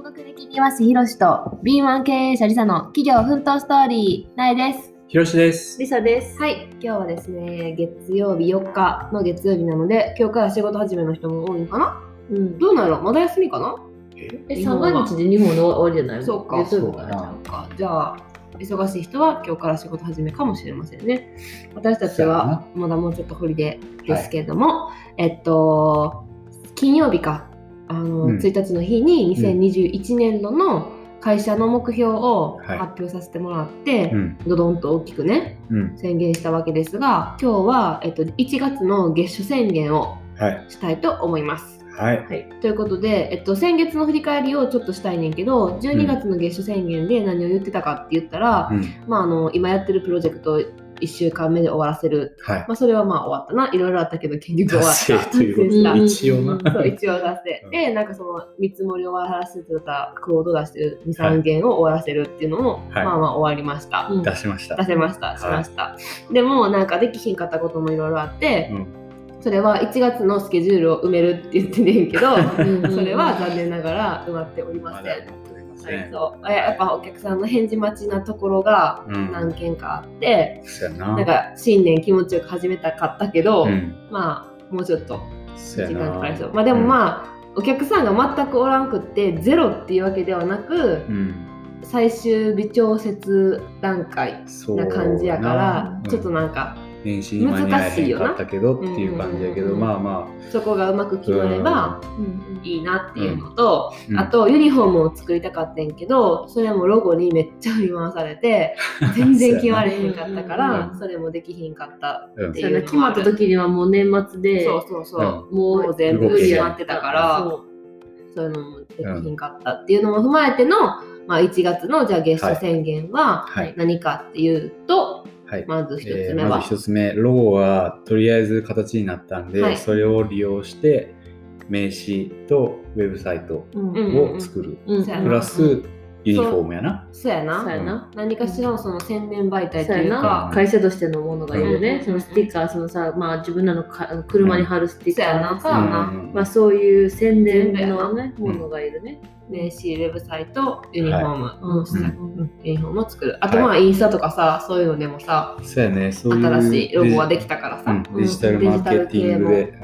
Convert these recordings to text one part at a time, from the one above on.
高学歴庭師ひろしと B1 経営者りさの企業奮闘ストーリー、なえです。ひろしです。リサです。はい、今日はですね、月曜日4日の月曜日なので、今日から仕事始めの人も多いのかな？うん。どうなのまだ休みかな？え、三が日で日本の終わりじゃないの？そうか。月曜日かそうだな。か。じゃあ、忙しい人は今日から仕事始めかもしれませんね。私たちはまだもうちょっとホリデーですけれども、えっと、金曜日か、あの、うん1日の日に2021年度の会社の目標をはい発表させてもらって、うん。どどんと大きくね、うん。宣言したわけですが、今日は、えっと、1月の月初宣言をはい。したいと思います。はい。ということで、えっと、先月の振り返りをちょっとしたいねんけど12月の月初宣言で何を言ってたかって言ったら、うん。まあ、あの今やってるプロジェクトを1週間目で終わらせる、はい。まあ、それはまあ終わったな。いろいろあったけど結局終わった。いう一応な。そう一応出して、うん。でなんかその見積もりを終わらせてたクオード出してるはい23件を終わらせるっていうのも、はい。まあまあ終わりました、うん。出しました。出せました。しました、でもなんかできひんかったこともいろいろあって、うん。それは1月のスケジュールを埋めるって言ってねんけどうん。それは残念ながら埋まっておりません。まだ持っておりません。そうえやっぱお客さんの返事待ちなところがうん。何件かあって、そうやな。なんか新年気持ちよく始めたかったけど、うん。まあもうちょっと時。間かかりそう。まあでもまあ、お客さんが全くおらんくってゼロっていうわけではなくうん。最終微調節段階な感じやから、うんちょっとなんか年始に間に合えへんかったけどっていう感じやけど、うんうんうんまあまそこがうまく決まればうん。いいなっていうのと、うん。あとユニフォームを作りたかったんけどそれもロゴにめっちゃ振り回されて 全然決まれへんかったかうらん。それもできひんかったあ、うんってそう決まった時にはもう年末で、そうそうそう、うん。もう全部決まってたからそそういうのもできひんかったっていうのも踏まえての、まあ、1月のじゃあ月初宣言ははい。何かっていうと、はい。まず一えつ目は、ーまず一つ目、ロゴはとりあえず形になったんで、はい。それを利用して名刺とウェブサイトを作る。プラスユニフォームやな。そうやな。そうやな。何かしらのその宣伝媒体というか。会社としてのものがいるうん。ね、そのステッカー、そのさ、まあ自分らのか車に貼るステッカー。とそうやな。か、うん。まあそういう宣伝のね、なものがいるね。名刺ウェブサイトユニフォーム、うんしたうん。うん。ユニフォームを作る。あとまあインスタとかさそういうのでもさそうやね、そういう新しいロゴができたからさ、うん。デジタルマーケティングで。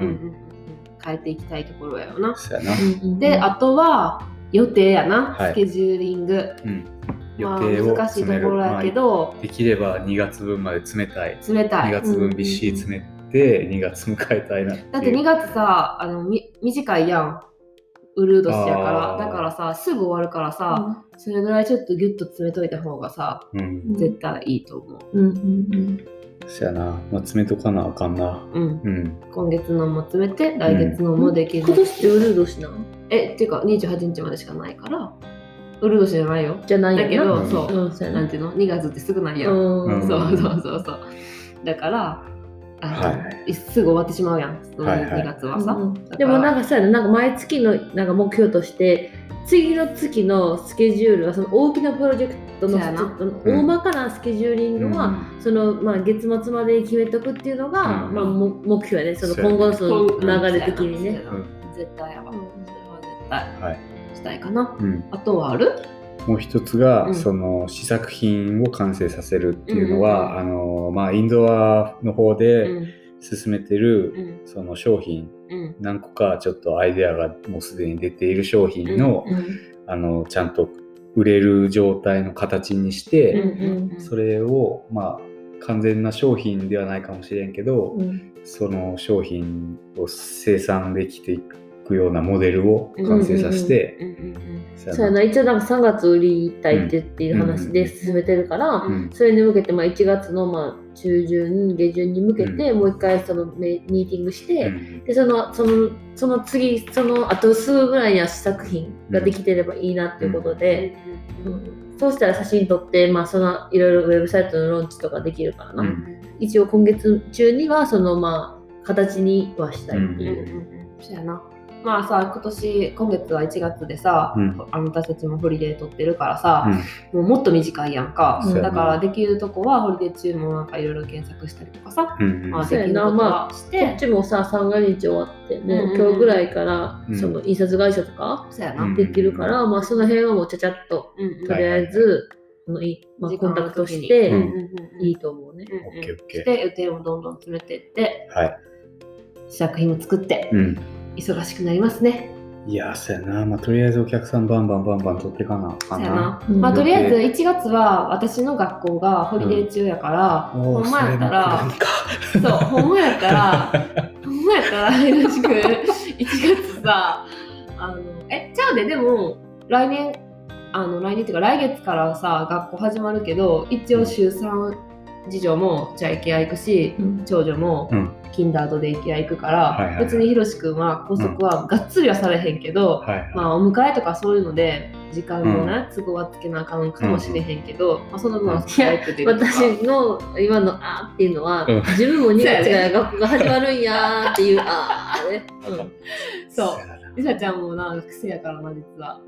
変えていきたいところやよな。そうやな。であとは予定やな、はい。スケジューリング、うん。予まあ、定を難しいと詰める。ころやけど、まあできれば2月分まで詰めたい。2冷たい。月分びっしり詰めて、2月迎えたいなっていう。だって2月さあのみ短いやん。ウルード氏やから。だからさすぐ終わるからさ、それぐらいちょっとギュッと詰めといた方がさうん。絶対いいと思う、うんうんうんそやな。まあ、詰めとかなあかんな。うん、うん。今月のも詰めて来月のもできる、今年ってウルードしなえっていうか28日までしかないから。ウルード氏じゃないよ。じゃないよな。だけど、うん。そう、うん、そうやな。なんていうの？2月ってすぐないやん、うん。うんそうそうそう。そうだからはい。すぐ終わってしまうやん、はいはい。2月はさ、うんでもなんかそうやな、なんか毎月のなんか目標として、次の月のスケジュールはその大きなプロジェクトのそうやな。ちょっと大まかなスケジューリングは、そのまあ月末まで決めとくっていうのが、うんまあも目標やね、その今後のその流れ的にね。絶対やわ、うん。それは絶対はい。したいかな。うん。あとはある？もう一つが、うん。その試作品を完成させるっていうのは、うんあのまあインドアの方うでん。進めてる、うん。その商品うん。何個かちょっとアイデアがもうすでに出ている商品の,、うんあのちゃんと売れる状態の形にして、それをまあ完全な商品ではないかもしれんけど、うん。その商品を生産できていくようなモデルを完成させて、そそうやな、一応なんか3月売りたいってっていう話で進めてるから、うんそれに向けてまあ1月のまあ中旬、下旬に向けて、うもう一回そのメミーティングして、うん。でそのそのその次そのあとすぐぐらいには試作品ができてればいいなっていうことで、うん。うん。そうしたら写真撮って、まあ、そのいろいろウェブサイトのローンチとかできるからな、うん。一応今月中にはそのまあ形にはしたいってうんいう。う。ん。うん。そうやなまあさ今年今月は1月でさ、うん。あの私たちもホリデー取ってるからさ、うん。もうもっと短いやんか、うんだからできるとこはホリデー中もなんかいろいろ検索したりとかさ、うんまあ、できることはし、こっちもさ三が日終わってもう今日ぐらいからうん。その印刷会社とかそうやな、うん。できるから、まあその辺はもうちゃちゃっととりあえず、あのいまあ、時コンタクトしてうん。いいと思うね。で予定をどんどん詰めていってはい。試作品も作って。うん。忙しくなりますね。いや、そうやな。まあ、とりあえずお客さんバンバンバンバン取ってかなあかな。そうんやな。うんまあとりあえず1月は私の学校がホリデー中やから、おほんまやったらそう、ほんまやったら、ほんまやったら、よろしく、1月さ、あの、え、ちゃうで、でも、来年、あの、来年っていうか、来月からさ、学校始まるけど、一応週3、次女も、じゃあ、イケア行くし、うん。長女もうん、キンダードでイケア行くから、別にひろしくんは、校則はがっつりはされへんけど、はいはい。まあ、お迎えとかそういうので、時間のね、都合はつけなあかんかもしれへんけど、まあ、その分はスカイプで私の今の「あ」っていうのは、うん。自分も2月から学校が始まるんやーっていう「あ」ね。そう。やな。りさちゃんもな、学生やからな、実は。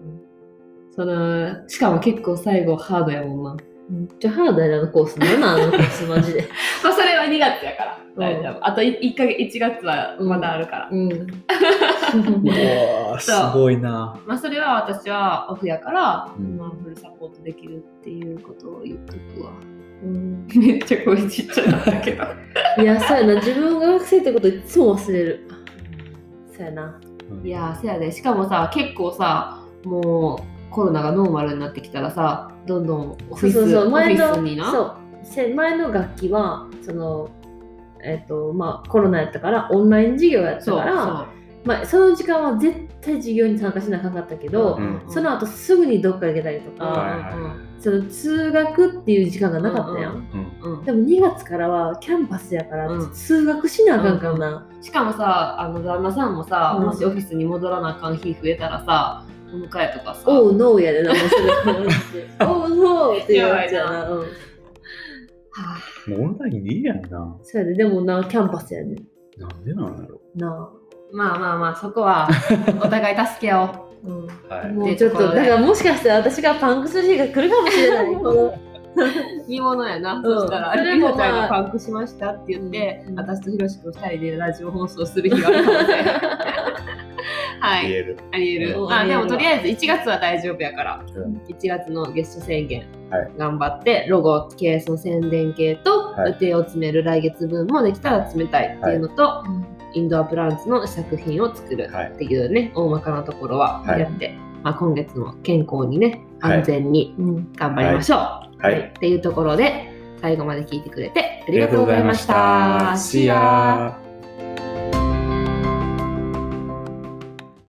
その、しかも結構最後ハードやもんな。めっちゃハードやなあのコースなんなのコースマジで。まあ、それは2月やから。うん大丈夫。あと1ヶ月、1月はまだあるから。うん。うわーすごいな。まあ、それは私はオフやから、うんまあ、フルサポートできるっていうことを言っとくわ。うんめっちゃ声ちっちゃなったけど。いや、そうやな、自分が学生ってこといつも忘れる。そうやな。いやー、せやで。しかもさ、結構さ、もうコロナがノーマルになってきたらさ、どんどんオフィスそうそうそう、前。の、そう、せ前の楽器は、その、えっ、と、まあ、コロナやったから、オンライン授業やったから、まあ、その時間は絶対授業に参加しなあかったけど、うんその後すぐにどっか行けたりとか、はいはい。その通学っていう時間がなかったやん。うんうんうんでも2月からはキャンパスやから、うん。通学しなあかんからな。しかもさ、あの旦那さんもさ、うん。もしオフィスに戻らなあかん日増えたらさ、お迎えとかさ、おう、ノーやでな、もうそれ。おう、ノーっていうやつやな。うん。はもうオンラインでいいやんな。そうやで、でもな、キャンパスやねん。なんでなんだろなあまあまあまあ、そこは お互い助け合おう。あ。うん。う。はい。もうちょっと、だからもしかしたら私がパンクする日が来るかもしれない。この煮物やな、んそしたら、りさちゃんまあがパンクしましたって言って、うん私とひろしくん二人でラジオ放送する日があるかもしれない。はい、言える。ありえる。あでもとりあえず1月は大丈夫やから、うん1月の月初宣言、はい頑張って、ロゴ系、その宣伝系とはい予定を詰める来月分もできたら詰めたいっていうのと、インドアプランツの試作品を作るはいっていうね、大まかなところははいやって、まあ、今月も健康にね、はい安全にうん。頑張りましょう。はい。っていうところで、最後まで聞いてくれてありがとうございました。See ya!